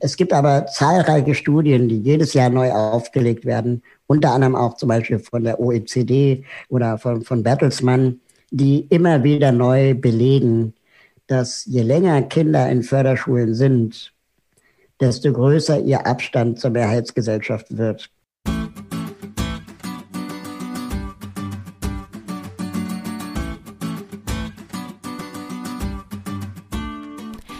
es gibt aber zahlreiche Studien, die jedes Jahr neu aufgelegt werden, unter anderem auch zum Beispiel von der OECD oder von, von Bertelsmann, die immer wieder neu belegen, dass je länger Kinder in Förderschulen sind, desto größer ihr Abstand zur Mehrheitsgesellschaft wird.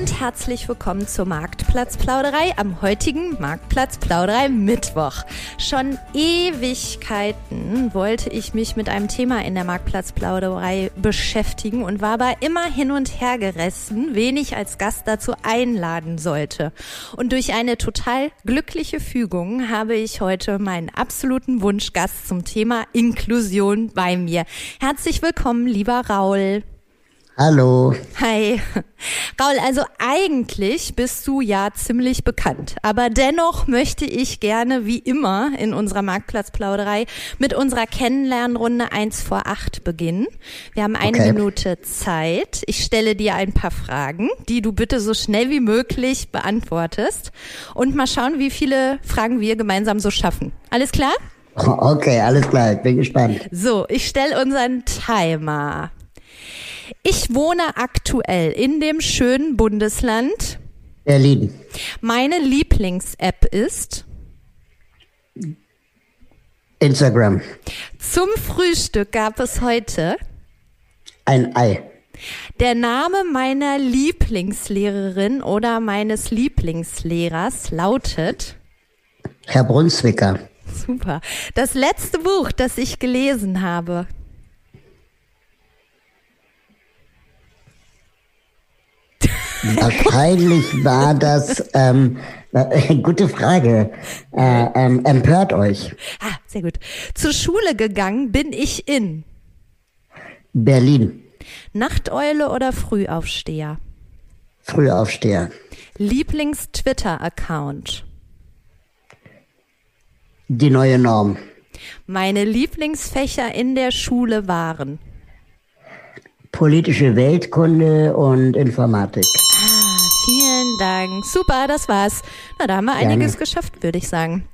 Und herzlich willkommen zur Marktplatzplauderei am heutigen Marktplatzplauderei Mittwoch. Schon Ewigkeiten wollte ich mich mit einem Thema in der Marktplatzplauderei beschäftigen und war aber immer hin und her gerissen, wen ich als Gast dazu einladen sollte. Und durch eine total glückliche Fügung habe ich heute meinen absoluten Wunschgast zum Thema Inklusion bei mir. Herzlich willkommen, lieber Raul. Hallo. Hi. Raul, also eigentlich bist du ja ziemlich bekannt, aber dennoch möchte ich gerne wie immer in unserer Marktplatzplauderei mit unserer Kennenlernrunde 1 vor 8 beginnen. Wir haben eine okay. Minute Zeit. Ich stelle dir ein paar Fragen, die du bitte so schnell wie möglich beantwortest und mal schauen, wie viele Fragen wir gemeinsam so schaffen. Alles klar? Okay, alles klar. Ich bin gespannt. So, ich stelle unseren Timer. Ich wohne aktuell in dem schönen Bundesland Berlin. Meine Lieblings-App ist Instagram. Zum Frühstück gab es heute ein Ei. Der Name meiner Lieblingslehrerin oder meines Lieblingslehrers lautet Herr Brunswicker. Super. Das letzte Buch, das ich gelesen habe. Wahrscheinlich war das, ähm, äh, gute Frage, äh, ähm, empört euch. Ah, sehr gut. Zur Schule gegangen bin ich in Berlin. Nachteule oder Frühaufsteher? Frühaufsteher. Lieblings-Twitter-Account? Die neue Norm. Meine Lieblingsfächer in der Schule waren? Politische Weltkunde und Informatik. Vielen Dank. Super, das war's. Na, da haben wir Gerne. einiges geschafft, würde ich sagen.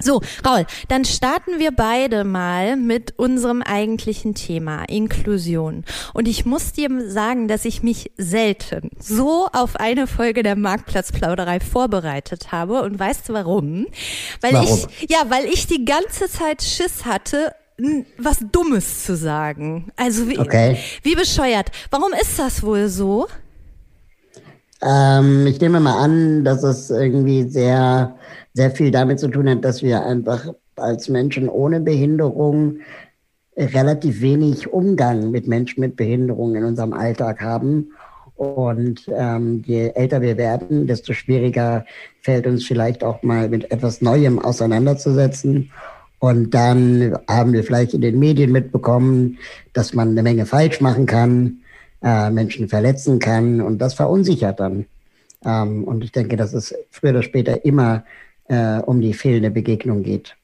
So, Raul, dann starten wir beide mal mit unserem eigentlichen Thema, Inklusion. Und ich muss dir sagen, dass ich mich selten so auf eine Folge der Marktplatzplauderei vorbereitet habe. Und weißt du warum? Weil warum? ich, ja, weil ich die ganze Zeit Schiss hatte, was Dummes zu sagen. Also wie, okay. wie bescheuert. Warum ist das wohl so? Ähm, ich nehme mal an, dass es irgendwie sehr, sehr viel damit zu tun hat, dass wir einfach als Menschen ohne Behinderung relativ wenig Umgang mit Menschen mit Behinderung in unserem Alltag haben. Und ähm, je älter wir werden, desto schwieriger fällt uns vielleicht auch mal mit etwas Neuem auseinanderzusetzen. Und dann haben wir vielleicht in den Medien mitbekommen, dass man eine Menge falsch machen kann äh, Menschen verletzen kann und das verunsichert dann. Ähm, und ich denke, dass es früher oder später immer äh, um die fehlende Begegnung geht.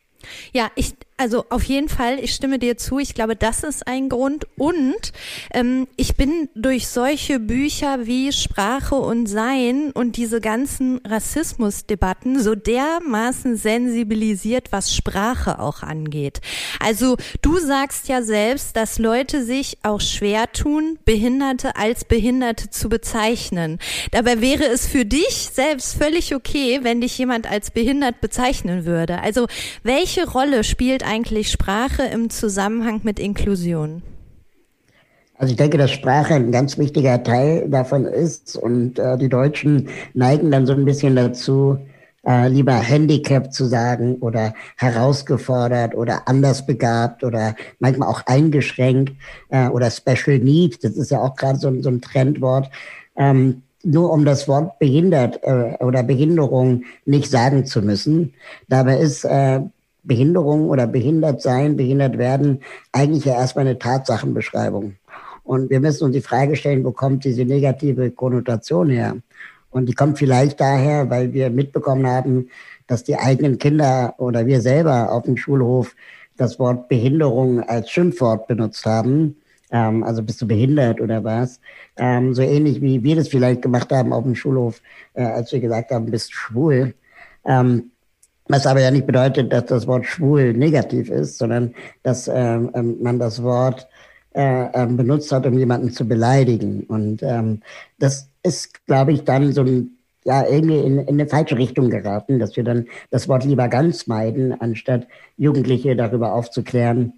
Ja, ich, also auf jeden Fall, ich stimme dir zu. Ich glaube, das ist ein Grund. Und ähm, ich bin durch solche Bücher wie Sprache und Sein und diese ganzen Rassismusdebatten so dermaßen sensibilisiert, was Sprache auch angeht. Also du sagst ja selbst, dass Leute sich auch schwer tun, Behinderte als Behinderte zu bezeichnen. Dabei wäre es für dich selbst völlig okay, wenn dich jemand als behindert bezeichnen würde. Also welche Rolle spielt eigentlich Sprache im Zusammenhang mit Inklusion? Also ich denke, dass Sprache ein ganz wichtiger Teil davon ist und äh, die Deutschen neigen dann so ein bisschen dazu, äh, lieber Handicap zu sagen oder herausgefordert oder anders begabt oder manchmal auch eingeschränkt äh, oder Special Need. Das ist ja auch gerade so, so ein Trendwort. Ähm, nur um das Wort behindert äh, oder Behinderung nicht sagen zu müssen. Dabei ist äh, Behinderung oder behindert sein, behindert werden eigentlich ja erstmal eine Tatsachenbeschreibung. Und wir müssen uns die Frage stellen, wo kommt diese negative Konnotation her? Und die kommt vielleicht daher, weil wir mitbekommen haben, dass die eigenen Kinder oder wir selber auf dem Schulhof das Wort Behinderung als Schimpfwort benutzt haben. Ähm, also bist du behindert oder was? Ähm, so ähnlich wie wir das vielleicht gemacht haben auf dem Schulhof, äh, als wir gesagt haben, bist schwul. Ähm, was aber ja nicht bedeutet, dass das Wort schwul negativ ist, sondern dass ähm, ähm man das Wort äh, ähm, benutzt hat, um jemanden zu beleidigen. Und ähm, das ist, glaube ich, dann so ein ja, irgendwie in, in eine falsche Richtung geraten, dass wir dann das Wort lieber ganz meiden, anstatt Jugendliche darüber aufzuklären,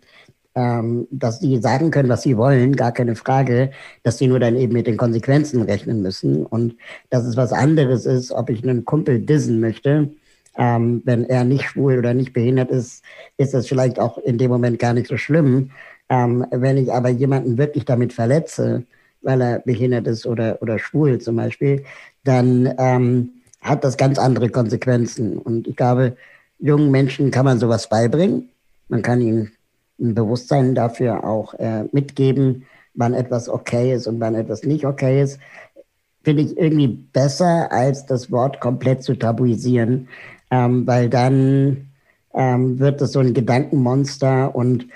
ähm, dass sie sagen können, was sie wollen, gar keine Frage, dass sie nur dann eben mit den Konsequenzen rechnen müssen und dass es was anderes ist, ob ich einen Kumpel dissen möchte. Ähm, wenn er nicht schwul oder nicht behindert ist, ist das vielleicht auch in dem Moment gar nicht so schlimm. Ähm, wenn ich aber jemanden wirklich damit verletze, weil er behindert ist oder, oder schwul zum Beispiel, dann ähm, hat das ganz andere Konsequenzen. Und ich glaube, jungen Menschen kann man sowas beibringen. Man kann ihnen ein Bewusstsein dafür auch äh, mitgeben, wann etwas okay ist und wann etwas nicht okay ist. Finde ich irgendwie besser, als das Wort komplett zu tabuisieren, ähm, weil dann ähm, wird es so ein Gedankenmonster und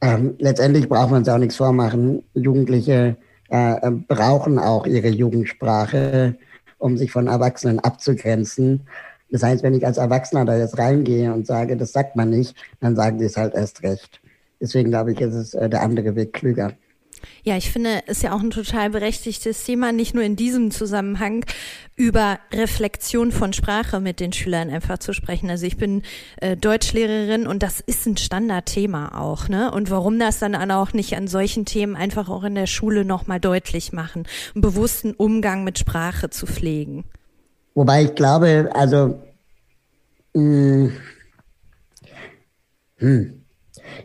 ähm, letztendlich braucht man es auch nichts vormachen. Jugendliche äh, äh, brauchen auch ihre Jugendsprache, um sich von Erwachsenen abzugrenzen. Das heißt, wenn ich als Erwachsener da jetzt reingehe und sage, das sagt man nicht, dann sagen sie es halt erst recht. Deswegen glaube ich, ist es äh, der andere Weg klüger. Ja, ich finde, es ist ja auch ein total berechtigtes Thema, nicht nur in diesem Zusammenhang über Reflexion von Sprache mit den Schülern einfach zu sprechen. Also ich bin äh, Deutschlehrerin und das ist ein Standardthema auch, ne? Und warum das dann auch nicht an solchen Themen einfach auch in der Schule nochmal deutlich machen, einen bewussten Umgang mit Sprache zu pflegen. Wobei ich glaube, also mh, hm, hm,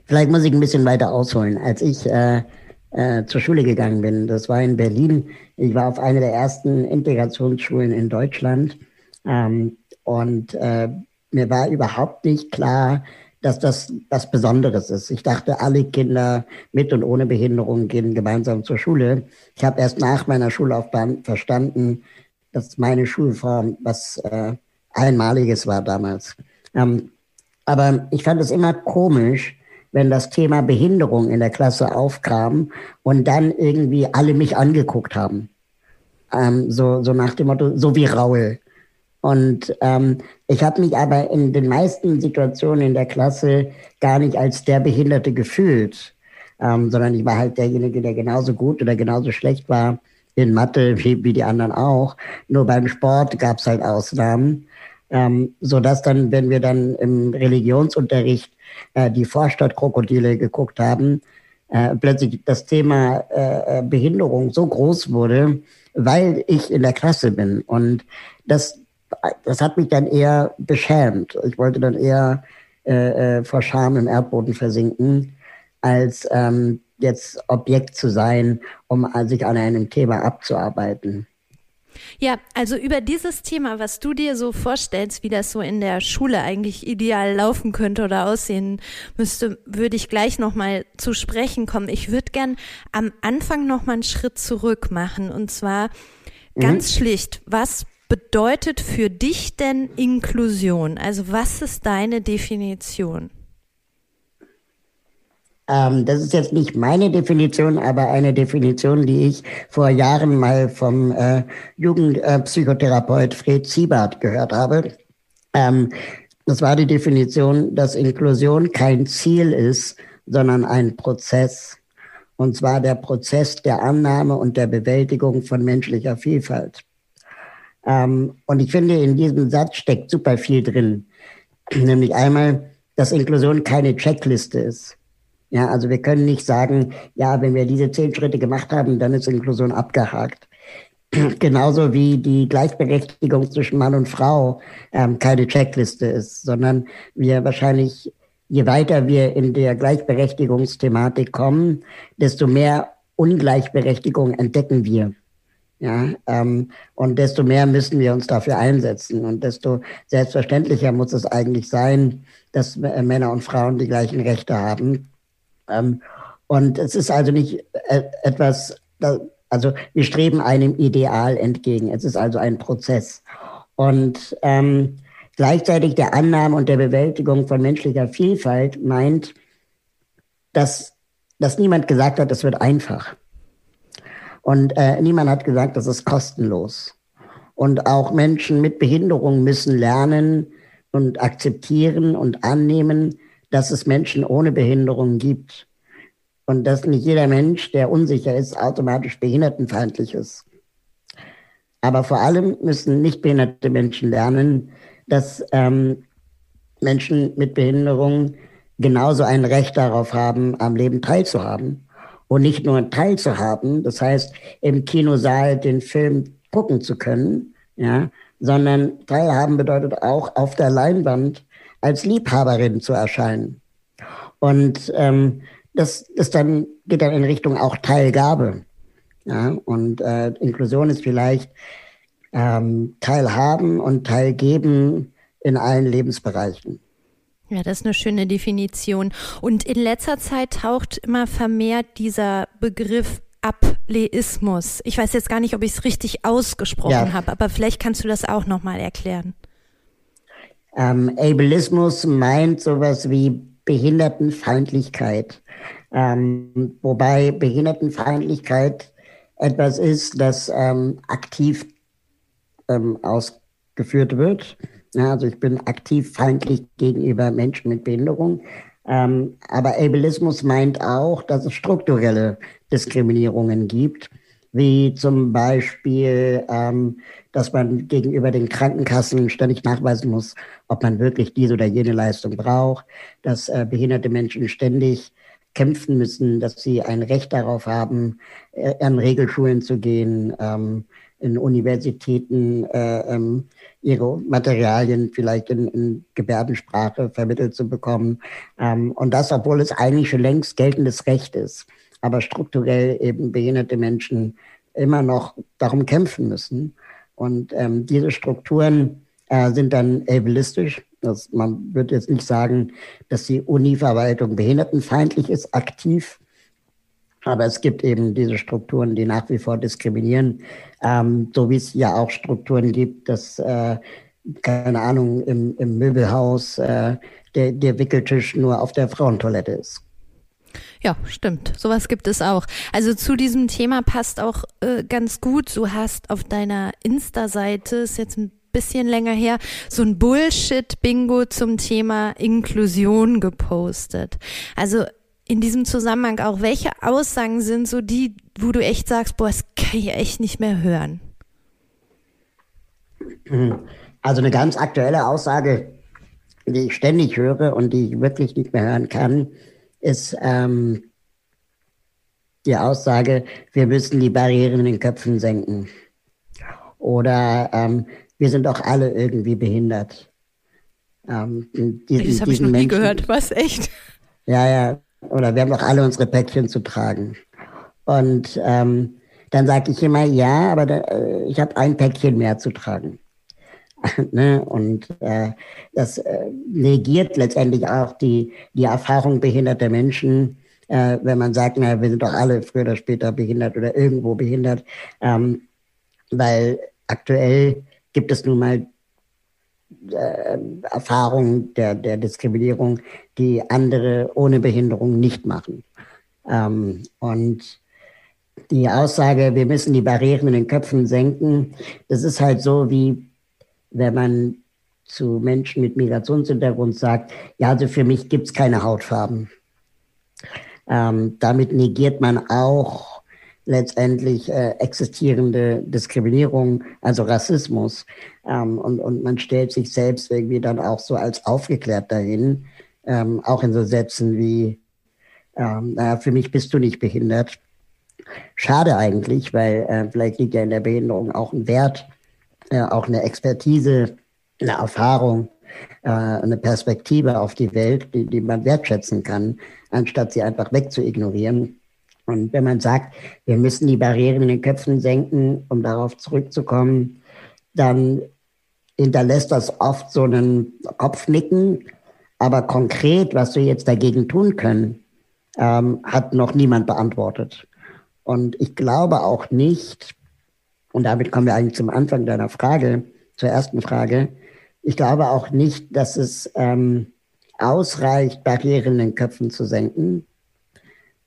vielleicht muss ich ein bisschen weiter ausholen. Als ich äh, äh, zur Schule gegangen bin. Das war in Berlin. Ich war auf einer der ersten Integrationsschulen in Deutschland. Ähm, und äh, mir war überhaupt nicht klar, dass das was Besonderes ist. Ich dachte, alle Kinder mit und ohne Behinderung gehen gemeinsam zur Schule. Ich habe erst nach meiner Schullaufbahn verstanden, dass meine Schulform was äh, Einmaliges war damals. Ähm, aber ich fand es immer komisch, wenn das Thema Behinderung in der Klasse aufkam und dann irgendwie alle mich angeguckt haben. Ähm, so, so nach dem Motto, so wie Raul. Und ähm, ich habe mich aber in den meisten Situationen in der Klasse gar nicht als der Behinderte gefühlt, ähm, sondern ich war halt derjenige, der genauso gut oder genauso schlecht war in Mathe wie, wie die anderen auch. Nur beim Sport gab es halt Ausnahmen, ähm, so dass dann, wenn wir dann im Religionsunterricht äh, die Vorstadtkrokodile geguckt haben, äh, plötzlich das Thema äh, äh, Behinderung so groß wurde, weil ich in der Klasse bin. Und das, das hat mich dann eher beschämt. Ich wollte dann eher äh, äh vor Scham im Erdboden versinken, als ähm, jetzt Objekt zu sein, um sich an einem Thema abzuarbeiten. Ja, also über dieses Thema, was du dir so vorstellst, wie das so in der Schule eigentlich ideal laufen könnte oder aussehen müsste, würde ich gleich nochmal zu sprechen kommen. Ich würde gern am Anfang nochmal einen Schritt zurück machen und zwar mhm. ganz schlicht, was bedeutet für dich denn Inklusion? Also was ist deine Definition? Ähm, das ist jetzt nicht meine Definition, aber eine Definition, die ich vor Jahren mal vom äh, Jugendpsychotherapeut Fred Siebert gehört habe. Ähm, das war die Definition, dass Inklusion kein Ziel ist, sondern ein Prozess. Und zwar der Prozess der Annahme und der Bewältigung von menschlicher Vielfalt. Ähm, und ich finde, in diesem Satz steckt super viel drin. Nämlich einmal, dass Inklusion keine Checkliste ist. Ja, also wir können nicht sagen, ja, wenn wir diese zehn Schritte gemacht haben, dann ist Inklusion abgehakt. Genauso wie die Gleichberechtigung zwischen Mann und Frau ähm, keine Checkliste ist, sondern wir wahrscheinlich, je weiter wir in der Gleichberechtigungsthematik kommen, desto mehr Ungleichberechtigung entdecken wir. Ja, ähm, und desto mehr müssen wir uns dafür einsetzen und desto selbstverständlicher muss es eigentlich sein, dass äh, Männer und Frauen die gleichen Rechte haben. Ähm, und es ist also nicht äh, etwas, also wir streben einem Ideal entgegen. Es ist also ein Prozess. Und ähm, gleichzeitig der Annahme und der Bewältigung von menschlicher Vielfalt meint, dass, dass niemand gesagt hat, es wird einfach. Und äh, niemand hat gesagt, das ist kostenlos. Und auch Menschen mit Behinderung müssen lernen und akzeptieren und annehmen, dass es Menschen ohne Behinderung gibt. Und dass nicht jeder Mensch, der unsicher ist, automatisch behindertenfeindlich ist. Aber vor allem müssen nicht behinderte Menschen lernen, dass ähm, Menschen mit Behinderung genauso ein Recht darauf haben, am Leben teilzuhaben und nicht nur teilzuhaben, das heißt im Kinosaal den Film gucken zu können, ja, sondern teilhaben bedeutet auch auf der Leinwand als Liebhaberin zu erscheinen. Und ähm, das, das dann geht dann in Richtung auch Teilgabe. Ja, und äh, Inklusion ist vielleicht ähm, Teilhaben und Teilgeben in allen Lebensbereichen. Ja, das ist eine schöne Definition. Und in letzter Zeit taucht immer vermehrt dieser Begriff Ableismus. Ich weiß jetzt gar nicht, ob ich es richtig ausgesprochen ja. habe, aber vielleicht kannst du das auch nochmal erklären. Ähm, Ableismus meint sowas wie Behindertenfeindlichkeit. Ähm, wobei Behindertenfeindlichkeit etwas ist, das ähm, aktiv ähm, ausgeführt wird. Ja, also ich bin aktiv feindlich gegenüber Menschen mit Behinderung. Ähm, aber Ableismus meint auch, dass es strukturelle Diskriminierungen gibt, wie zum Beispiel, ähm, dass man gegenüber den Krankenkassen ständig nachweisen muss, ob man wirklich diese oder jene Leistung braucht, dass äh, behinderte Menschen ständig kämpfen müssen, dass sie ein Recht darauf haben, äh, an Regelschulen zu gehen, ähm, in Universitäten äh, ähm, ihre Materialien vielleicht in, in Gebärdensprache vermittelt zu bekommen. Ähm, und das, obwohl es eigentlich schon längst geltendes Recht ist, aber strukturell eben behinderte Menschen immer noch darum kämpfen müssen. Und ähm, diese Strukturen äh, sind dann ableistisch. Das, man würde jetzt nicht sagen, dass die Uni-Verwaltung behindertenfeindlich ist, aktiv, aber es gibt eben diese Strukturen, die nach wie vor diskriminieren, ähm, so wie es ja auch Strukturen gibt, dass, äh, keine Ahnung, im, im Möbelhaus äh, der, der Wickeltisch nur auf der Frauentoilette ist. Ja, stimmt. Sowas gibt es auch. Also zu diesem Thema passt auch äh, ganz gut. Du hast auf deiner Insta-Seite, ist jetzt ein bisschen länger her, so ein Bullshit-Bingo zum Thema Inklusion gepostet. Also in diesem Zusammenhang auch, welche Aussagen sind so die, wo du echt sagst, boah, das kann ich echt nicht mehr hören? Also eine ganz aktuelle Aussage, die ich ständig höre und die ich wirklich nicht mehr hören kann, ist ähm, die Aussage, wir müssen die Barrieren in den Köpfen senken. Oder ähm, wir sind doch alle irgendwie behindert. Ähm, diesen, das habe ich noch nie Menschen, gehört. Was, echt? Ja, ja oder wir haben doch alle unsere Päckchen zu tragen. Und ähm, dann sage ich immer, ja, aber da, äh, ich habe ein Päckchen mehr zu tragen. ne? Und äh, das äh, negiert letztendlich auch die, die Erfahrung behinderter Menschen, äh, wenn man sagt, na, wir sind doch alle früher oder später behindert oder irgendwo behindert, ähm, weil aktuell gibt es nun mal äh, Erfahrungen der, der Diskriminierung, die andere ohne Behinderung nicht machen. Ähm, und die Aussage, wir müssen die Barrieren in den Köpfen senken, das ist halt so, wie wenn man zu Menschen mit Migrationshintergrund sagt, ja, also für mich gibt es keine Hautfarben. Ähm, damit negiert man auch letztendlich äh, existierende Diskriminierung, also Rassismus. Ähm, und, und man stellt sich selbst irgendwie dann auch so als aufgeklärt dahin, ähm, auch in so Sätzen wie, ähm, naja, für mich bist du nicht behindert. Schade eigentlich, weil äh, vielleicht liegt ja in der Behinderung auch ein Wert, äh, auch eine Expertise, eine Erfahrung, äh, eine Perspektive auf die Welt, die, die man wertschätzen kann, anstatt sie einfach wegzuignorieren. Und wenn man sagt, wir müssen die Barrieren in den Köpfen senken, um darauf zurückzukommen, dann hinterlässt das oft so einen Kopfnicken. Aber konkret, was wir jetzt dagegen tun können, ähm, hat noch niemand beantwortet. Und ich glaube auch nicht, und damit kommen wir eigentlich zum Anfang deiner Frage, zur ersten Frage, ich glaube auch nicht, dass es ähm, ausreicht, Barrieren in den Köpfen zu senken,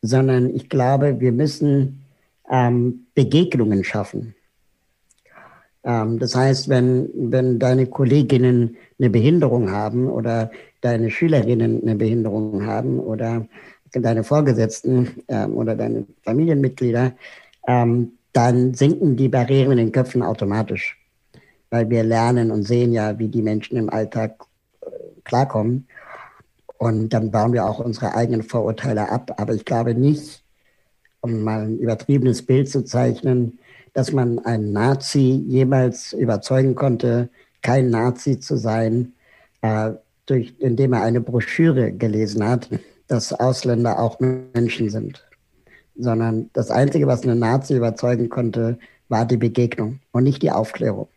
sondern ich glaube, wir müssen ähm, Begegnungen schaffen. Ähm, das heißt, wenn, wenn deine Kolleginnen eine Behinderung haben oder deine Schülerinnen eine Behinderung haben oder deine Vorgesetzten ähm, oder deine Familienmitglieder, ähm, dann sinken die Barrieren in den Köpfen automatisch, weil wir lernen und sehen ja, wie die Menschen im Alltag äh, klarkommen. Und dann bauen wir auch unsere eigenen Vorurteile ab. Aber ich glaube nicht, um mal ein übertriebenes Bild zu zeichnen, dass man einen Nazi jemals überzeugen konnte, kein Nazi zu sein, äh, durch, indem er eine Broschüre gelesen hat, dass Ausländer auch Menschen sind. Sondern das Einzige, was einen Nazi überzeugen konnte, war die Begegnung und nicht die Aufklärung.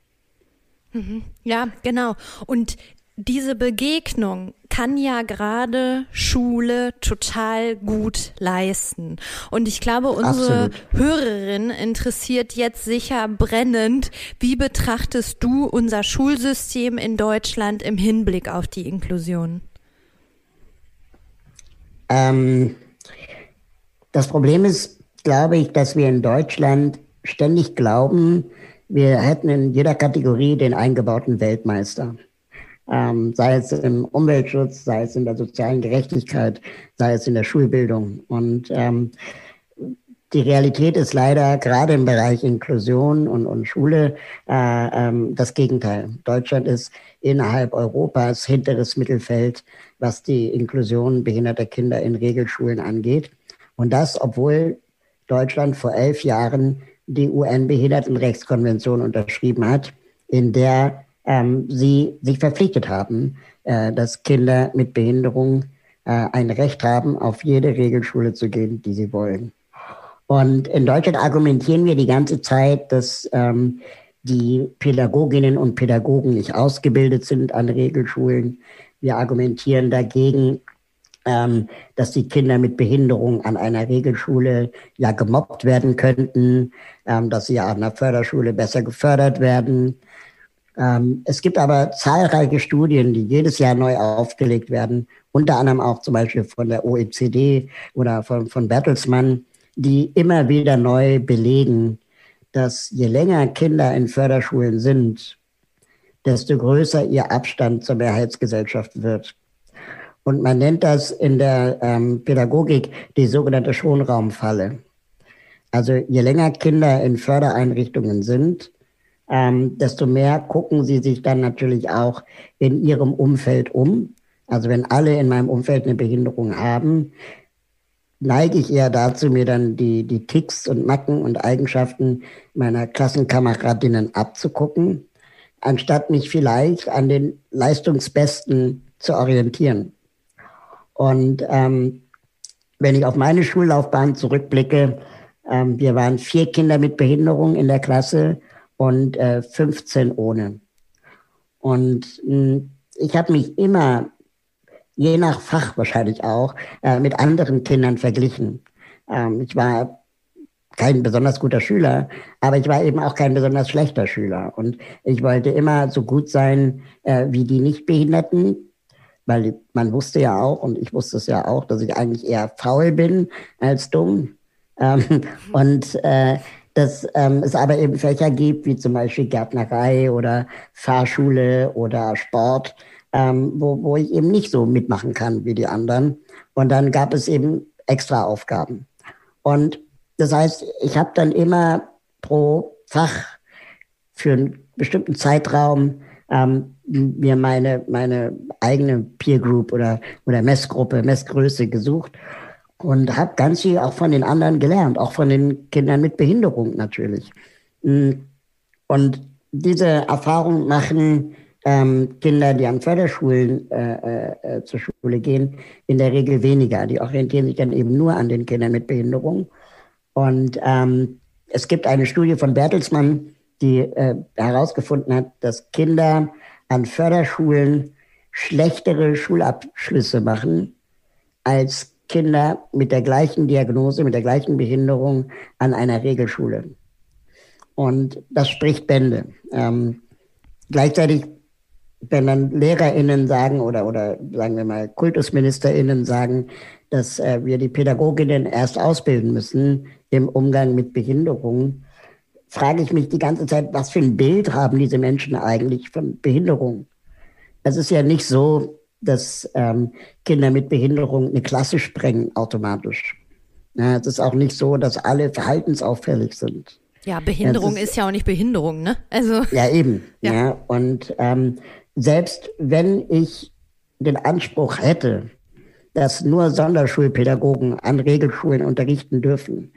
Mhm. Ja, genau. Und diese Begegnung kann ja gerade Schule total gut leisten. Und ich glaube, unsere Absolut. Hörerin interessiert jetzt sicher brennend, wie betrachtest du unser Schulsystem in Deutschland im Hinblick auf die Inklusion? Ähm, das Problem ist, glaube ich, dass wir in Deutschland ständig glauben, wir hätten in jeder Kategorie den eingebauten Weltmeister ähm, sei es im Umweltschutz, sei es in der sozialen Gerechtigkeit, sei es in der Schulbildung. Und ähm, die Realität ist leider gerade im Bereich Inklusion und, und Schule äh, ähm, das Gegenteil. Deutschland ist innerhalb Europas hinteres Mittelfeld, was die Inklusion behinderter Kinder in Regelschulen angeht. Und das, obwohl Deutschland vor elf Jahren die UN-Behindertenrechtskonvention unterschrieben hat, in der ähm, sie sich verpflichtet haben, äh, dass Kinder mit Behinderung äh, ein Recht haben, auf jede Regelschule zu gehen, die sie wollen. Und in Deutschland argumentieren wir die ganze Zeit, dass ähm, die Pädagoginnen und Pädagogen nicht ausgebildet sind an Regelschulen. Wir argumentieren dagegen, ähm, dass die Kinder mit Behinderung an einer Regelschule ja gemobbt werden könnten, ähm, dass sie an einer Förderschule besser gefördert werden. Ähm, es gibt aber zahlreiche Studien, die jedes Jahr neu aufgelegt werden, unter anderem auch zum Beispiel von der OECD oder von, von Bertelsmann, die immer wieder neu belegen, dass je länger Kinder in Förderschulen sind, desto größer ihr Abstand zur Mehrheitsgesellschaft wird. Und man nennt das in der ähm, Pädagogik die sogenannte Schonraumfalle. Also je länger Kinder in Fördereinrichtungen sind, ähm, desto mehr gucken sie sich dann natürlich auch in ihrem Umfeld um. Also wenn alle in meinem Umfeld eine Behinderung haben, neige ich eher dazu, mir dann die, die Ticks und Macken und Eigenschaften meiner Klassenkameradinnen abzugucken, anstatt mich vielleicht an den Leistungsbesten zu orientieren. Und ähm, wenn ich auf meine Schullaufbahn zurückblicke, ähm, wir waren vier Kinder mit Behinderung in der Klasse und äh, 15 ohne. Und mh, hm, ich habe mich immer, je nach Fach wahrscheinlich auch, äh, mit anderen Kindern verglichen. Ähm, ich war kein besonders guter Schüler, aber ich war eben auch kein besonders schlechter Schüler. Und ich wollte immer so gut sein äh, wie die Nichtbehinderten, weil man wusste ja auch, und ich wusste es ja auch, dass ich eigentlich eher faul bin als dumm. Ähm, und äh, dass ähm, es aber eben Fächer gibt, wie zum Beispiel Gärtnerei oder Fahrschule oder Sport, ähm, wo, wo ich eben nicht so mitmachen kann wie die anderen. Und dann gab es eben extra Aufgaben. Und das heißt, ich habe dann immer pro Fach für einen bestimmten Zeitraum ähm, mir meine, meine eigene Peer Group oder, oder Messgruppe, Messgröße gesucht und habe ganz viel auch von den anderen gelernt, auch von den Kindern mit Behinderung natürlich. Mm. Und diese Erfahrung machen ähm, Kinder, die an Förderschulen äh, äh, zur Schule gehen, in der Regel weniger. Die orientieren sich dann eben nur an den Kindern mit Behinderung. Und ähm, es gibt eine Studie von Bertelsmann, die äh, herausgefunden hat, dass Kinder an Förderschulen schlechtere Schulabschlüsse machen als Kinder mit der gleichen Diagnose, mit der gleichen Behinderung an einer Regelschule. Und das spricht Bände. Ähm, gleichzeitig, wenn dann LehrerInnen sagen oder, oder sagen wir mal KultusministerInnen sagen, dass äh, wir die Pädagoginnen erst ausbilden müssen im Umgang mit Behinderungen, frage ich mich die ganze Zeit, was für ein Bild haben diese Menschen eigentlich von Behinderung? Es ist ja nicht so, dass ähm, Kinder mit Behinderung eine Klasse sprengen automatisch. Ja, es ist auch nicht so, dass alle verhaltensauffällig sind. Ja, Behinderung ja, ist, ist, ja auch nicht Behinderung, ne? Also ja eben. Ja, ja und ähm, selbst wenn ich den Anspruch hätte, dass nur Sonderschulpädagogen an Regelschulen unterrichten dürfen,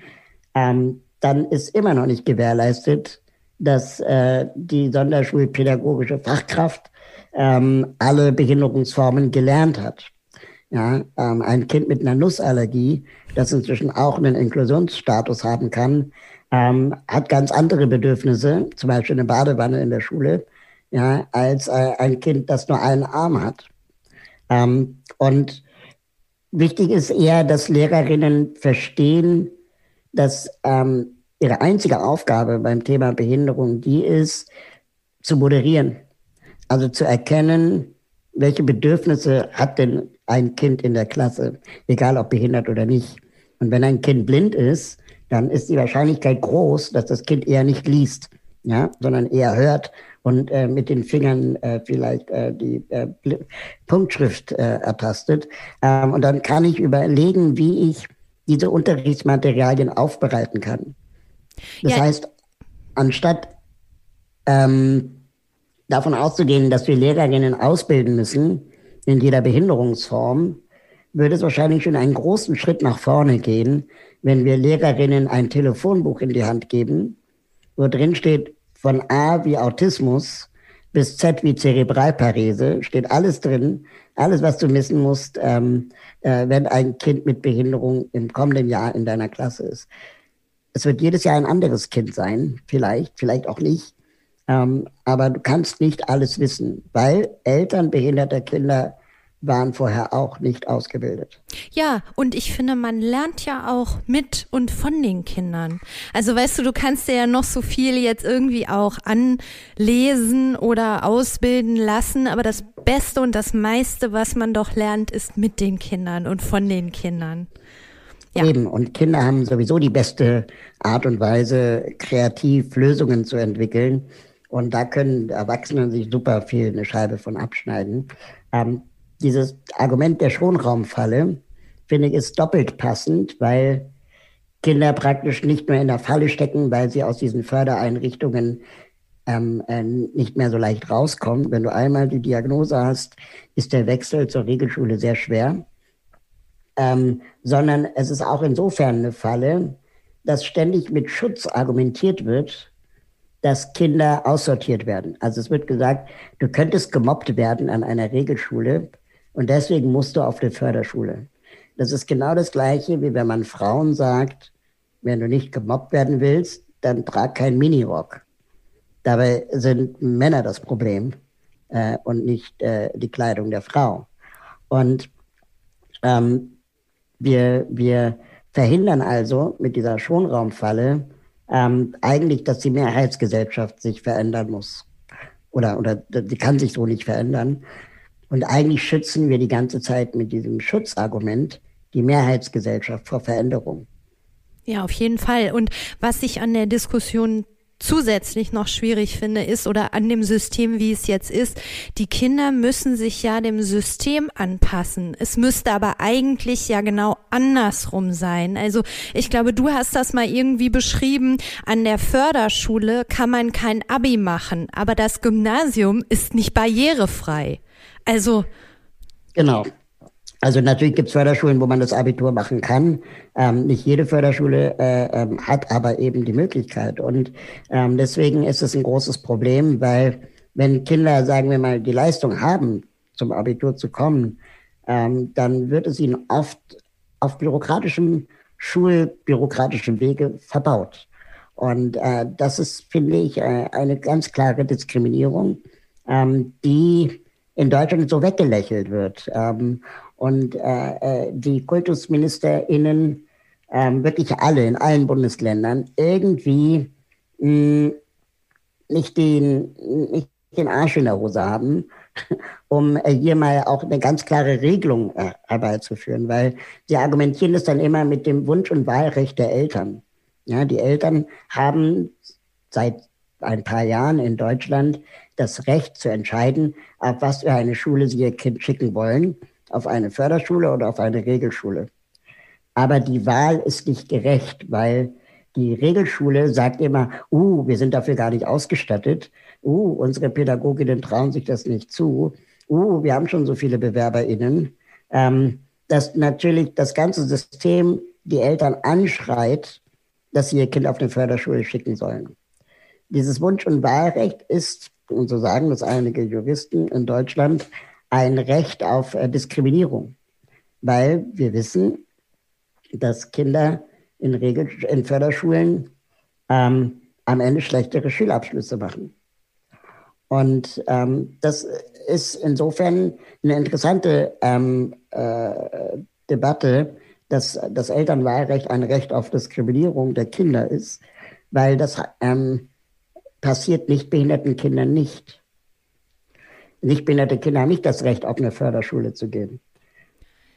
ähm, dann ist immer noch nicht gewährleistet, dass äh, die sonderschulpädagogische Fachkraft ähm, alle Behinderungsformen gelernt hat. Ja, ähm, ein Kind mit einer Nussallergie, das inzwischen auch einen Inklusionsstatus haben kann, ähm, hat ganz andere Bedürfnisse, zum Beispiel eine Badewanne in der Schule, ja, als äh, ein Kind, das nur einen Arm hat. Ähm, und wichtig ist eher, dass Lehrerinnen verstehen, dass ähm, ihre einzige Aufgabe beim Thema Behinderung die ist, zu moderieren. Also zu erkennen, welche Bedürfnisse hat denn ein Kind in der Klasse, egal ob behindert oder nicht. Und wenn ein Kind blind ist, dann ist die Wahrscheinlichkeit groß, dass das Kind eher nicht liest, ja, sondern eher hört und äh, mit den Fingern äh, vielleicht äh, die äh, Punktschrift äh, ertastet. Ähm, und dann kann ich überlegen, wie ich diese Unterrichtsmaterialien aufbereiten kann. Das ja. heißt, anstatt ähm, davon auszugehen, dass wir Lehrerinnen ausbilden müssen in jeder Behinderungsform, würde es wahrscheinlich schon einen großen Schritt nach vorne gehen, wenn wir Lehrerinnen ein Telefonbuch in die Hand geben, wo drin steht, von A wie Autismus bis Z wie Zerebralparese, steht alles drin, alles, was du wissen musst, ähm, äh, wenn ein Kind mit Behinderung im kommenden Jahr in deiner Klasse ist. Es wird jedes Jahr ein anderes Kind sein, vielleicht, vielleicht auch nicht. Ähm, aber du kannst nicht alles wissen, weil Eltern behinderter Kinder waren vorher auch nicht ausgebildet. Ja, und ich finde, man lernt ja auch mit und von den Kindern. Also weißt du, du kannst dir ja noch so viel jetzt irgendwie auch anlesen oder ausbilden lassen, aber das Beste und das meiste, was man doch lernt, ist mit den Kindern und von den Kindern. Ja. Eben, und Kinder haben sowieso die beste Art und Weise, kreativ Lösungen zu entwickeln. Und da können Erwachsene sich super viel eine Scheibe von abschneiden. Ähm, dieses Argument der Schonraumfalle, finde ich, ist doppelt passend, weil Kinder praktisch nicht nur in der Falle stecken, weil sie aus diesen Fördereinrichtungen ähm, äh, nicht mehr so leicht rauskommen. Wenn du einmal die Diagnose hast, ist der Wechsel zur Regelschule sehr schwer. Ähm, sondern es ist auch insofern eine Falle, dass ständig mit Schutz argumentiert wird, dass Kinder aussortiert werden. Also es wird gesagt, du könntest gemobbt werden an einer Regelschule, und deswegen musst du auf die Förderschule. Das ist genau das Gleiche, wie wenn man Frauen sagt, wenn du nicht gemobbt werden willst, dann trag keinen Minirock. Dabei sind Männer das Problem äh, und nicht äh, die Kleidung der Frau. Und ähm, wir, wir verhindern also mit dieser Schonraumfalle ähm, eigentlich, dass die Mehrheitsgesellschaft sich verändern muss. Oder, oder die kann sich so nicht verändern. Und eigentlich schützen wir die ganze Zeit mit diesem Schutzargument die Mehrheitsgesellschaft vor Veränderung. Ja, auf jeden Fall. Und was ich an der Diskussion zusätzlich noch schwierig finde, ist oder an dem System, wie es jetzt ist, die Kinder müssen sich ja dem System anpassen. Es müsste aber eigentlich ja genau andersrum sein. Also ich glaube, du hast das mal irgendwie beschrieben. An der Förderschule kann man kein Abi machen, aber das Gymnasium ist nicht barrierefrei. Also. Genau. Also natürlich gibt es Förderschulen, wo man das Abitur machen kann. Ähm, nicht jede Förderschule äh, ähm, hat aber eben die Möglichkeit. Und ähm, deswegen ist es ein großes Problem, weil wenn Kinder, sagen wir mal, die Leistung haben, zum Abitur zu kommen, ähm, dann wird es ihnen oft auf bürokratischem schulbürokratischen Wege verbaut. Und äh, das ist, finde ich, äh, eine ganz klare Diskriminierung, ähm, die in Deutschland so weggelächelt wird. Und äh, äh die KultusministerInnen, ähm, wirklich alle in allen Bundesländern, irgendwie mh, nicht, den, nicht den Arsch in der Hose haben, um äh, hier mal auch eine ganz klare Regelung äh, herbeizuführen, weil sie argumentieren es dann immer mit dem Wunsch- und Wahlrecht der Eltern. Ja, die Eltern haben seit ein paar Jahren in Deutschland das Recht zu entscheiden, auf was für eine Schule sie ihr Kind schicken wollen, auf eine Förderschule oder auf eine Regelschule. Aber die Wahl ist nicht gerecht, weil die Regelschule sagt immer, uh, wir sind dafür gar nicht ausgestattet, uh, unsere Pädagoginnen trauen sich das nicht zu, uh, wir haben schon so viele BewerberInnen, ähm, dass natürlich das ganze System die Eltern anschreit, dass sie ihr Kind auf eine Förderschule schicken sollen. Dieses Wunsch- und Wahlrecht ist, und so sagen das einige Juristen in Deutschland, ein Recht auf äh, Diskriminierung. Weil wir wissen, dass Kinder in, Regel, in Förderschulen ähm, am Ende schlechtere Schulabschlüsse machen. Und ähm, das ist insofern eine interessante ähm, äh, Debatte, dass das Elternwahlrecht ein Recht auf Diskriminierung der Kinder ist, weil das ähm, passiert nicht behinderten Kindern nicht. Nicht behinderte Kinder haben nicht das Recht, auf eine Förderschule zu gehen.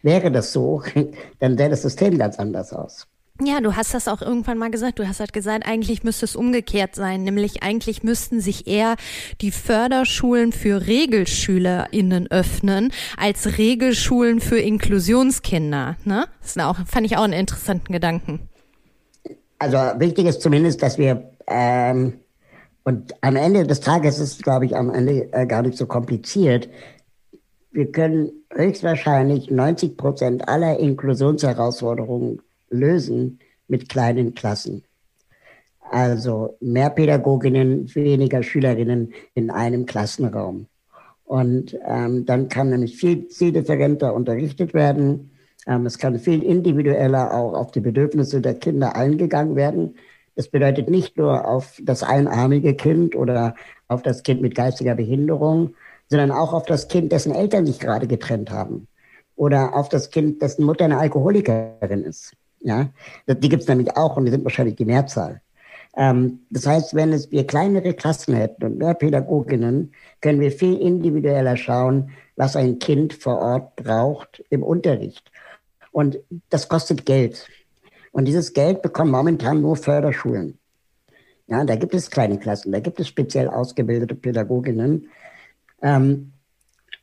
Wäre das so, dann sähe das System ganz anders aus. Ja, du hast das auch irgendwann mal gesagt. Du hast halt gesagt, eigentlich müsste es umgekehrt sein. Nämlich eigentlich müssten sich eher die Förderschulen für RegelschülerInnen öffnen als Regelschulen für Inklusionskinder. Ne? Das ist auch, fand ich auch einen interessanten Gedanken. Also wichtig ist zumindest, dass wir ähm, und am Ende des Tages ist glaube ich, am Ende äh, gar nicht so kompliziert. Wir können höchstwahrscheinlich 90 Prozent aller Inklusionsherausforderungen lösen mit kleinen Klassen. Also mehr Pädagoginnen, weniger Schülerinnen in einem Klassenraum. Und ähm, dann kann nämlich viel zieldifferenter unterrichtet werden. Ähm, es kann viel individueller auch auf die Bedürfnisse der Kinder eingegangen werden. Das bedeutet nicht nur auf das einarmige Kind oder auf das Kind mit geistiger Behinderung, sondern auch auf das Kind, dessen Eltern sich gerade getrennt haben. Oder auf das Kind, dessen Mutter eine Alkoholikerin ist. Ja, die gibt es nämlich auch und die sind wahrscheinlich die Mehrzahl. Ähm, das heißt, wenn es wir kleinere Klassen hätten und mehr Pädagoginnen, können wir viel individueller schauen, was ein Kind vor Ort braucht im Unterricht. Und das kostet Geld. Und dieses Geld bekommen momentan nur Förderschulen. Ja, da gibt es kleine Klassen, da gibt es speziell ausgebildete Pädagoginnen. Ähm,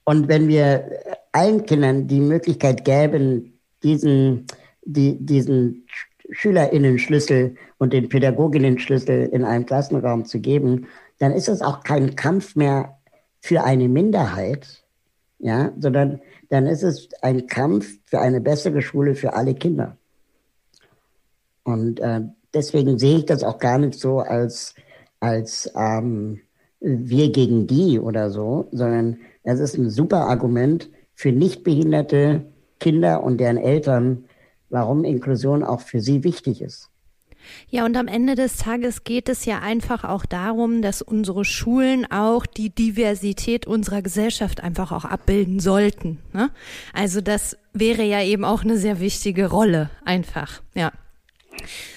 und wenn wir allen Kindern die Möglichkeit gäben, diesen die, diesen Schülerinnenschlüssel und den Pädagoginnenschlüssel in einem Klassenraum zu geben, dann ist es auch kein Kampf mehr für eine Minderheit, ja, sondern dann ist es ein Kampf für eine bessere Schule für alle Kinder. Und äh, deswegen sehe ich das auch gar nicht so als, als ähm, wir gegen die oder so, sondern es ist ein super Argument für nichtbehinderte Kinder und deren Eltern, warum Inklusion auch für sie wichtig ist. Ja, und am Ende des Tages geht es ja einfach auch darum, dass unsere Schulen auch die Diversität unserer Gesellschaft einfach auch abbilden sollten. Ne? Also das wäre ja eben auch eine sehr wichtige Rolle, einfach, ja.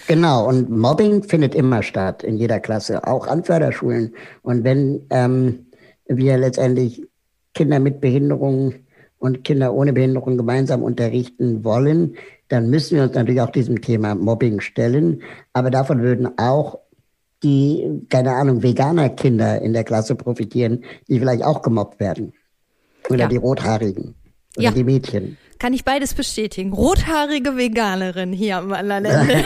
Genau, und Mobbing findet immer statt in jeder Klasse, auch an Förderschulen. Und wenn ähm, wir letztendlich Kinder mit Behinderungen und Kinder ohne Behinderung gemeinsam unterrichten wollen, dann müssen wir uns natürlich auch diesem Thema Mobbing stellen. Aber davon würden auch die, keine Ahnung, Veganer-Kinder in der Klasse profitieren, die vielleicht auch gemobbt werden. Oder ja. die Rothaarigen. Oder ja. die Mädchen. Kann ich beides bestätigen. Rothaarige Veganerin hier am Ende.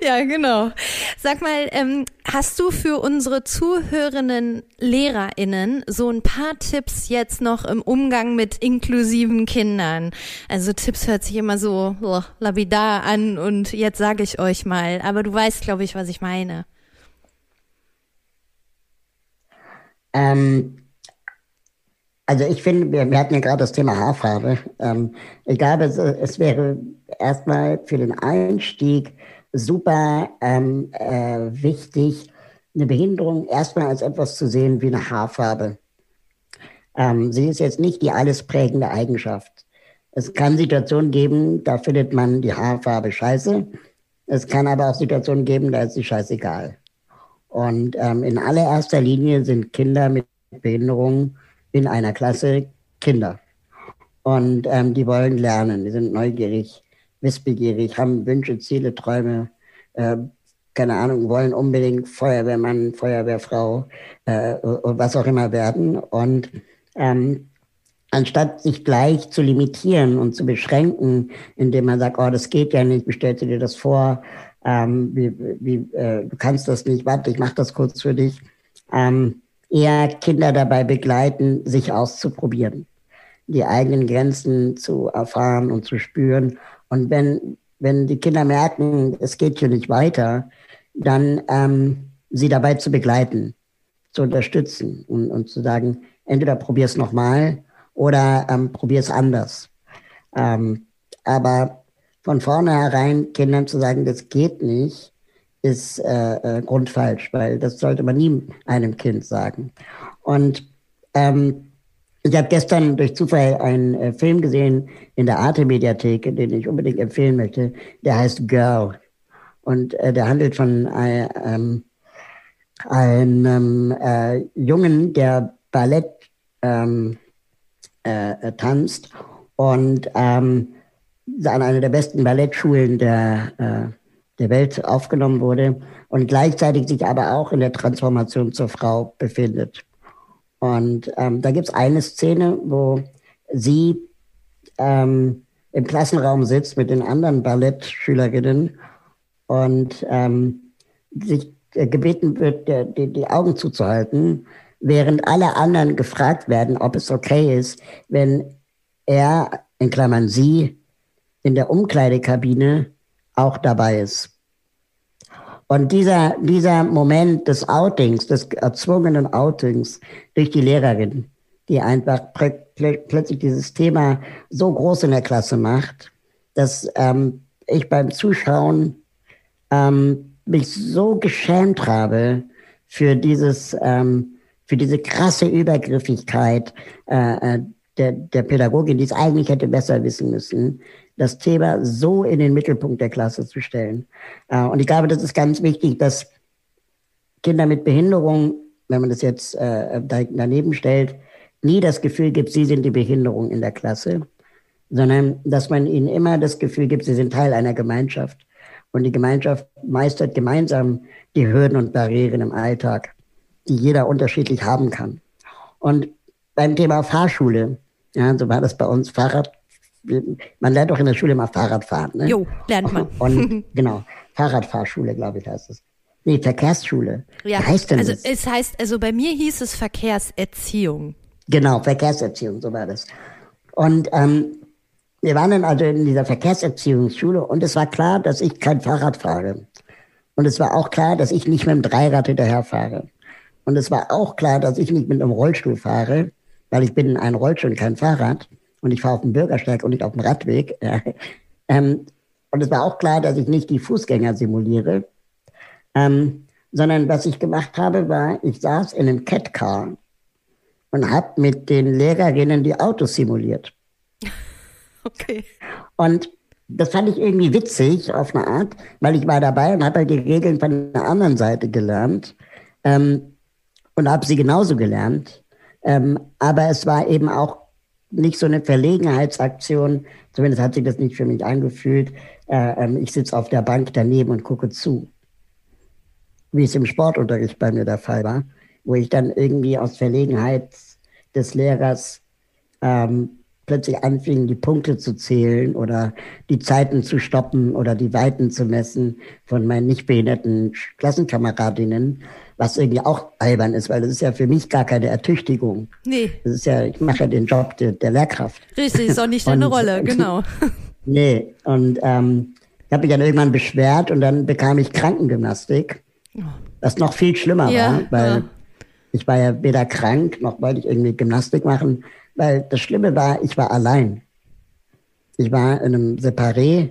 ja, genau. Sag mal, ähm, hast du für unsere zuhörenden LehrerInnen so ein paar Tipps jetzt noch im Umgang mit inklusiven Kindern? Also Tipps hört sich immer so oh, labidar an und jetzt sage ich euch mal. Aber du weißt, glaube ich, was ich meine. Ähm, also ich finde, wir, wir hatten ja gerade das Thema Haarfarbe. Ähm, ich glaube, es, es wäre erstmal für den Einstieg super ähm, äh, wichtig, eine Behinderung erstmal als etwas zu sehen wie eine Haarfarbe. Ähm, sie ist jetzt nicht die alles prägende Eigenschaft. Es kann Situationen geben, da findet man die Haarfarbe scheiße. Es kann aber auch Situationen geben, da ist sie scheißegal. Und ähm, in allererster Linie sind Kinder mit Behinderungen in einer Klasse Kinder. Und ähm, die wollen lernen, die sind neugierig, wissbegierig, haben Wünsche, Ziele, Träume, äh, keine Ahnung, wollen unbedingt Feuerwehrmann, Feuerwehrfrau äh, was auch immer werden. Und ähm, anstatt sich gleich zu limitieren und zu beschränken, indem man sagt, oh, das geht ja nicht, wie stellst du dir das vor? Ähm, wie, wie, äh, du kannst das nicht, warte, ich mache das kurz für dich. Ähm, eher Kinder dabei begleiten, sich auszuprobieren, die eigenen Grenzen zu erfahren und zu spüren. Und wenn, wenn die Kinder merken, es geht hier nicht weiter, dann ähm, sie dabei zu begleiten, zu unterstützen und, und zu sagen, entweder probier es nochmal oder ähm, probier es anders. Ähm, aber von vornherein Kindern zu sagen, das geht nicht, ist äh, äh, grundfalsch, weil das sollte man nie einem Kind sagen. Und ähm, ich habe gestern durch Zufall einen äh, Film gesehen in der Arte-Mediathek, den ich unbedingt empfehlen möchte. Der heißt Girl. Und äh, der handelt von äh, ähm, einem äh, Jungen, der Ballett ähm, äh, äh, tanzt und ähm, an einer der besten Ballettschulen der, äh, der Welt aufgenommen wurde und gleichzeitig sich aber auch in der Transformation zur Frau befindet. Und ähm, da gibt es eine Szene, wo sie ähm, im Klassenraum sitzt mit den anderen Ballettschülerinnen und ähm, sich äh, gebeten wird, die, die Augen zuzuhalten während alle anderen gefragt werden, ob es okay ist, wenn er, in Klammern sie, in der Umkleidekabine auch dabei ist. Und dieser, dieser Moment des Outings, des erzwungenen Outings durch die Lehrerin, die einfach plötzlich dieses Thema so groß in der Klasse macht, dass ähm, ich beim Zuschauen ähm, mich so geschämt habe für dieses ähm, für diese krasse Übergriffigkeit äh, äh, der, der Pädagogin, die es eigentlich hätte besser wissen müssen, das Thema so in den Mittelpunkt der Klasse zu stellen. Äh, und ich glaube, das ist ganz wichtig, dass Kinder mit Behinderung, wenn man das jetzt äh, daneben stellt, nie das Gefühl gibt, sie sind die Behinderung in der Klasse, sondern dass man ihnen immer das Gefühl gibt, sie sind Teil einer Gemeinschaft. Und die Gemeinschaft meistert gemeinsam die Hürden und Barrieren im Alltag die jeder unterschiedlich haben kann. Und beim Thema Fahrschule, ja, so war das bei uns, Fahrrad, man lernt doch in der Schule immer Fahrradfahren. Ne? Jo, lernt man. Und genau, Fahrradfahrschule, glaube ich, heißt es. Nee, Verkehrsschule. Ja, Wie heißt denn also das? es heißt, also bei mir hieß es Verkehrserziehung. Genau, Verkehrserziehung, so war das. Und ähm, wir waren dann also in dieser Verkehrserziehungsschule und es war klar, dass ich kein Fahrrad fahre. Und es war auch klar, dass ich nicht mit dem Dreirad hinterher fahre. Und es war auch klar, dass ich nicht mit einem Rollstuhl fahre, weil ich bin ein Rollstuhl und kein Fahrrad. Und ich fahre auf dem Bürgersteig und nicht auf dem Radweg. ähm, und es war auch klar, dass ich nicht die Fußgänger simuliere, ähm, sondern was ich gemacht habe, war, ich saß in einem Catcar und habe mit den Lehrerinnen die Autos simuliert. Okay. Und das fand ich irgendwie witzig auf eine Art, weil ich war dabei und habe halt die Regeln von der anderen Seite gelernt. Ähm, und habe sie genauso gelernt. Ähm, aber es war eben auch nicht so eine Verlegenheitsaktion, zumindest hat sich das nicht für mich angefühlt. Äh, ähm, ich sitze auf der Bank daneben und gucke zu. Wie es im Sportunterricht bei mir der Fall war, wo ich dann irgendwie aus Verlegenheit des Lehrers ähm, plötzlich anfing, die Punkte zu zählen oder die Zeiten zu stoppen oder die Weiten zu messen von meinen nicht behinderten Klassenkameradinnen was irgendwie auch albern ist, weil das ist ja für mich gar keine Ertüchtigung. Nee. Das ist ja, ich mache ja den Job der, der Lehrkraft. Richtig, ist auch nicht deine Rolle, genau. nee, und ähm, ich habe mich dann irgendwann beschwert und dann bekam ich Krankengymnastik, was noch viel schlimmer ja, war, weil ja. ich war ja weder krank, noch wollte ich irgendwie Gymnastik machen, weil das Schlimme war, ich war allein. Ich war in einem Separé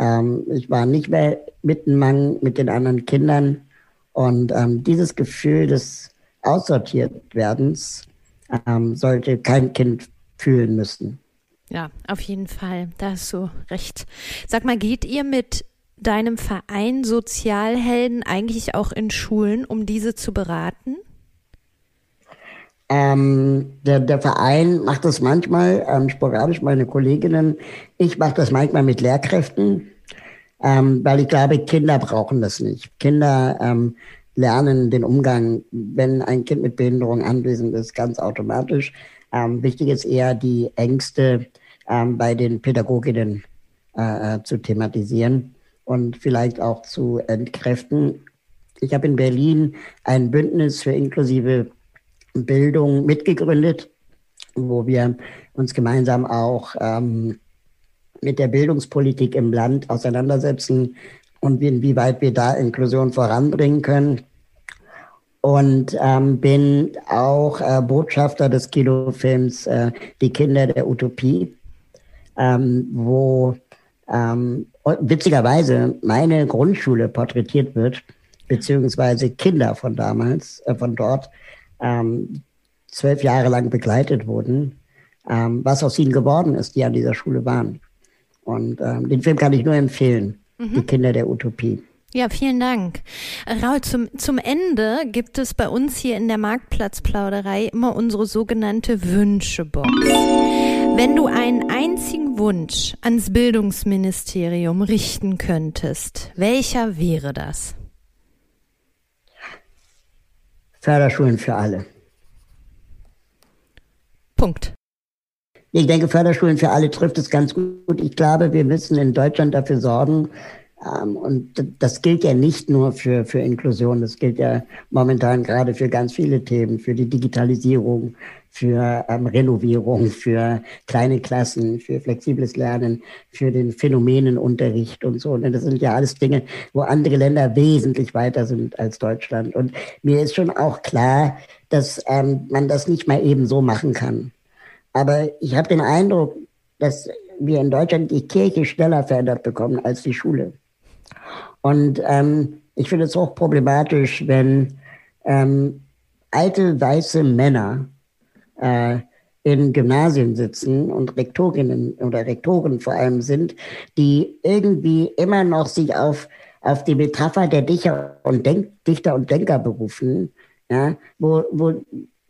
Ähm, ich war nicht mehr mitten mit den anderen Kindern. Und ähm, dieses Gefühl des Aussortiertwerdens ähm, sollte kein Kind fühlen müssen. Ja, auf jeden Fall. Da hast du recht. Sag mal, geht ihr mit deinem Verein Sozialhelden eigentlich auch in Schulen, um diese zu beraten? Ähm, der, der Verein macht das manchmal, ähm, sporadisch meine Kolleginnen. Ich mache das manchmal mit Lehrkräften, ähm, weil ich glaube, Kinder brauchen das nicht. Kinder ähm, lernen den Umgang, wenn ein Kind mit Behinderung anwesend ist, ganz automatisch. Ähm, wichtig ist eher die Ängste ähm, bei den Pädagoginnen äh, äh, zu thematisieren und vielleicht auch zu entkräften. Ich habe in Berlin ein Bündnis für inklusive Bildung mitgegründet, wo wir uns gemeinsam auch ähm, mit der Bildungspolitik im Land auseinandersetzen und inwieweit wir da Inklusion voranbringen können. Und ähm, bin auch äh, Botschafter des Kinofilms äh, Die Kinder der Utopie, ähm, wo ähm, witzigerweise meine Grundschule porträtiert wird, beziehungsweise Kinder von damals, äh, von dort, ähm, zwölf Jahre lang begleitet wurden, ähm, was aus ihnen geworden ist, die an dieser Schule waren. Und ähm, den Film kann ich nur empfehlen, mhm. Die Kinder der Utopie. Ja, vielen Dank. Raul, zum, zum Ende gibt es bei uns hier in der Marktplatzplauderei immer unsere sogenannte Wünschebox. Wenn du einen einzigen Wunsch ans Bildungsministerium richten könntest, welcher wäre das? Förderschulen für alle. Punkt. Ich denke, Förderschulen für alle trifft es ganz gut. Ich glaube, wir müssen in Deutschland dafür sorgen, ähm, und das gilt ja nicht nur für, für Inklusion, das gilt ja momentan gerade für ganz viele Themen, für die Digitalisierung, für ähm, Renovierung, für kleine Klassen, für flexibles Lernen, für den Phänomenenunterricht und so. Und das sind ja alles Dinge, wo andere Länder wesentlich weiter sind als Deutschland. Und mir ist schon auch klar, dass ähm, man das nicht mal eben so machen kann. Aber ich habe den Eindruck, dass wir in Deutschland die Kirche schneller verändert bekommen als die Schule. Und ähm, ich finde es auch problematisch, wenn ähm, alte weiße Männer äh, in Gymnasien sitzen und Rektorinnen oder Rektoren vor allem sind, die irgendwie immer noch sich auf, auf die Metapher der Dichter und, Denk Dichter und Denker berufen, ja, wo, wo,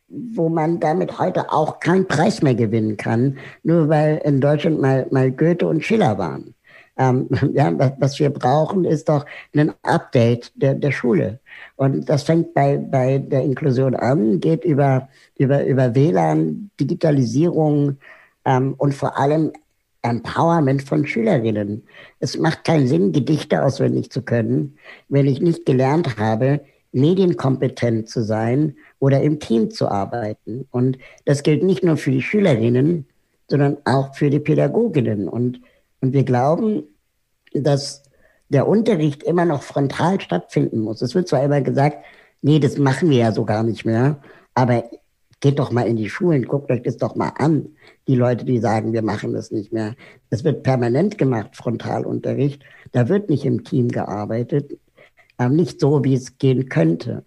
wo man damit heute auch keinen Preis mehr gewinnen kann, nur weil in Deutschland mal, mal Goethe und Schiller waren. Ähm, ja, was wir brauchen, ist doch ein Update der, der Schule. Und das fängt bei, bei der Inklusion an, geht über, über, über WLAN, Digitalisierung ähm, und vor allem Empowerment von Schülerinnen. Es macht keinen Sinn, Gedichte auswendig zu können, wenn ich nicht gelernt habe, medienkompetent zu sein oder im Team zu arbeiten. Und das gilt nicht nur für die Schülerinnen, sondern auch für die Pädagoginnen. Und und wir glauben, dass der Unterricht immer noch frontal stattfinden muss. Es wird zwar immer gesagt, nee, das machen wir ja so gar nicht mehr, aber geht doch mal in die Schulen, guckt euch das doch mal an. Die Leute, die sagen, wir machen das nicht mehr. Es wird permanent gemacht, Frontalunterricht. Da wird nicht im Team gearbeitet, nicht so, wie es gehen könnte.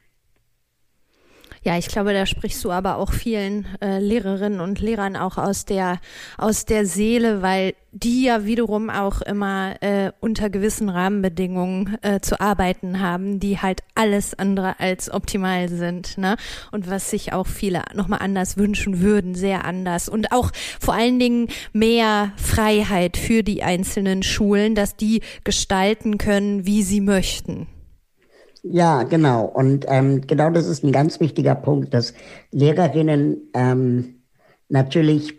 Ja, ich glaube, da sprichst du aber auch vielen äh, Lehrerinnen und Lehrern auch aus der aus der Seele, weil die ja wiederum auch immer äh, unter gewissen Rahmenbedingungen äh, zu arbeiten haben, die halt alles andere als optimal sind, ne? Und was sich auch viele nochmal anders wünschen würden, sehr anders und auch vor allen Dingen mehr Freiheit für die einzelnen Schulen, dass die gestalten können, wie sie möchten. Ja, genau. Und ähm, genau das ist ein ganz wichtiger Punkt, dass Lehrerinnen ähm, natürlich,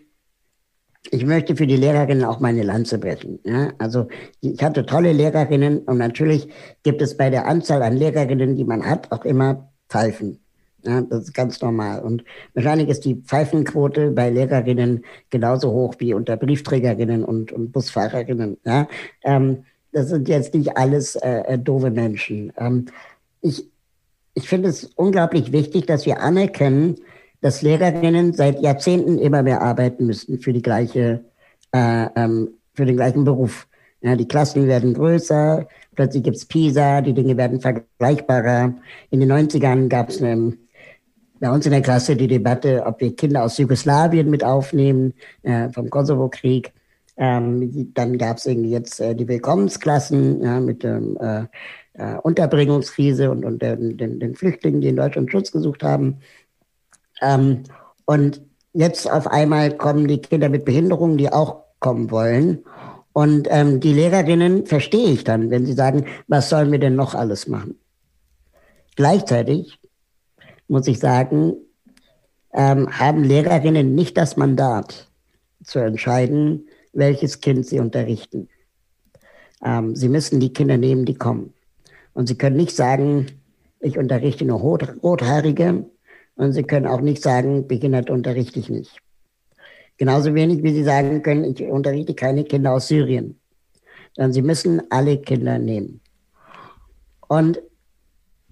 ich möchte für die Lehrerinnen auch meine Lanze brechen. Ja? Also ich hatte tolle Lehrerinnen und natürlich gibt es bei der Anzahl an Lehrerinnen, die man hat, auch immer Pfeifen. Ja, das ist ganz normal. Und wahrscheinlich ist die Pfeifenquote bei Lehrerinnen genauso hoch wie unter Briefträgerinnen und, und Busfahrerinnen. Ja? Ähm, das sind jetzt nicht alles äh, äh doofe Menschen. Ähm, ich, ich finde es unglaublich wichtig, dass wir anerkennen, dass Lehrerinnen seit Jahrzehnten immer mehr arbeiten müssten für die gleiche, äh, ähm, für den gleichen Beruf. Ja, die Klassen werden größer, plötzlich gibt es PISA, die Dinge werden vergleichbarer. In den 90ern gab es bei uns in der Klasse die Debatte, ob wir Kinder aus Jugoslawien mit aufnehmen, äh, vom Kosovo-Krieg. Ähm, dann gab es jetzt äh, die Willkommensklassen ja, mit der äh, äh, Unterbringungskrise und, und den, den, den, Flüchtlingen, die in Deutschland Schutz gesucht haben. Ähm, und jetzt auf einmal kommen die Kinder mit Behinderungen, die auch kommen wollen. Und ähm, die Lehrerinnen verstehe ich dann, wenn sie sagen, was sollen wir denn noch alles machen? Gleichzeitig muss ich sagen, ähm, haben Lehrerinnen nicht das Mandat zu entscheiden, welches Kind sie unterrichten. Ähm, sie müssen die Kinder nehmen, die kommen. Und sie können nicht sagen, ich unterrichte nur Rot Rothaarige. Und sie können auch nicht sagen, Behinderte unterrichte ich nicht. Genauso wenig wie sie sagen können, ich unterrichte keine Kinder aus Syrien. Sondern sie müssen alle Kinder nehmen. Und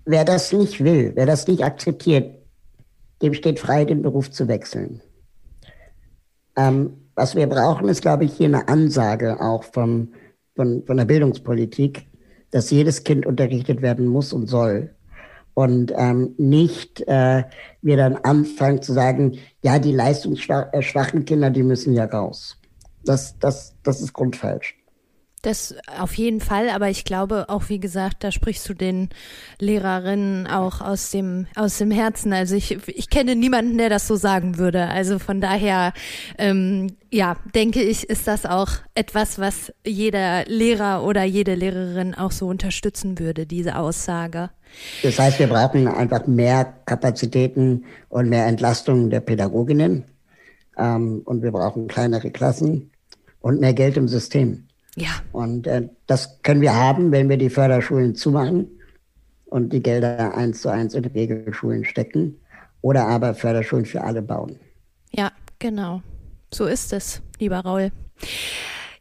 wer das nicht will, wer das nicht akzeptiert, dem steht frei, den Beruf zu wechseln. Ähm, was wir brauchen, ist, glaube ich, hier eine Ansage auch vom, von, von der Bildungspolitik, dass jedes Kind unterrichtet werden muss und soll. Und ähm, nicht äh, wir dann anfangen zu sagen, ja, die leistungsschwachen Kinder, die müssen ja raus. Das, das, das ist grundfalsch. Das auf jeden Fall, aber ich glaube auch, wie gesagt, da sprichst du den Lehrerinnen auch aus dem, aus dem Herzen. Also ich, ich kenne niemanden, der das so sagen würde. Also von daher, ähm, ja, denke ich, ist das auch etwas, was jeder Lehrer oder jede Lehrerin auch so unterstützen würde, diese Aussage. Das heißt, wir brauchen einfach mehr Kapazitäten und mehr Entlastung der Pädagoginnen. Ähm, und wir brauchen kleinere Klassen und mehr Geld im System. Ja. Und äh, das können wir haben, wenn wir die Förderschulen zumachen und die Gelder eins zu eins in Regelschulen stecken oder aber Förderschulen für alle bauen. Ja, genau. So ist es, lieber Raul.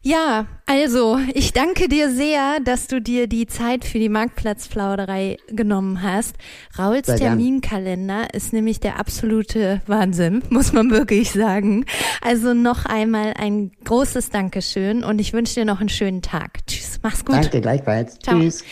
Ja, also ich danke dir sehr, dass du dir die Zeit für die Marktplatzplauderei genommen hast. Rauls Terminkalender ist nämlich der absolute Wahnsinn, muss man wirklich sagen. Also noch einmal ein großes Dankeschön und ich wünsche dir noch einen schönen Tag. Tschüss, mach's gut. Danke, gleichfalls. Ciao. Tschüss.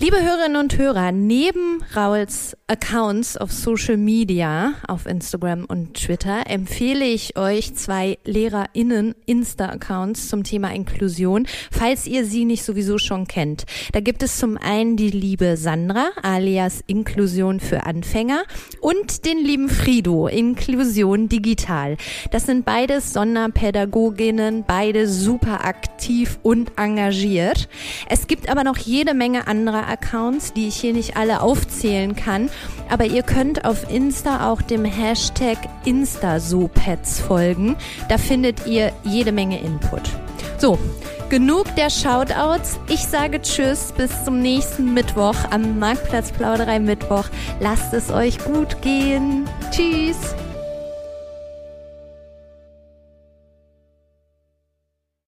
Liebe Hörerinnen und Hörer, neben Rauls Accounts auf Social Media, auf Instagram und Twitter, empfehle ich euch zwei LehrerInnen Insta-Accounts zum Thema Inklusion, falls ihr sie nicht sowieso schon kennt. Da gibt es zum einen die liebe Sandra, alias Inklusion für Anfänger, und den lieben Frido, Inklusion digital. Das sind beides Sonderpädagoginnen, beide super aktiv und engagiert. Es gibt aber noch jede Menge anderer Accounts, die ich hier nicht alle aufzählen kann. Aber ihr könnt auf Insta auch dem Hashtag InstaSoPets folgen. Da findet ihr jede Menge Input. So, genug der Shoutouts. Ich sage Tschüss, bis zum nächsten Mittwoch am Marktplatz Plauderei Mittwoch. Lasst es euch gut gehen. Tschüss.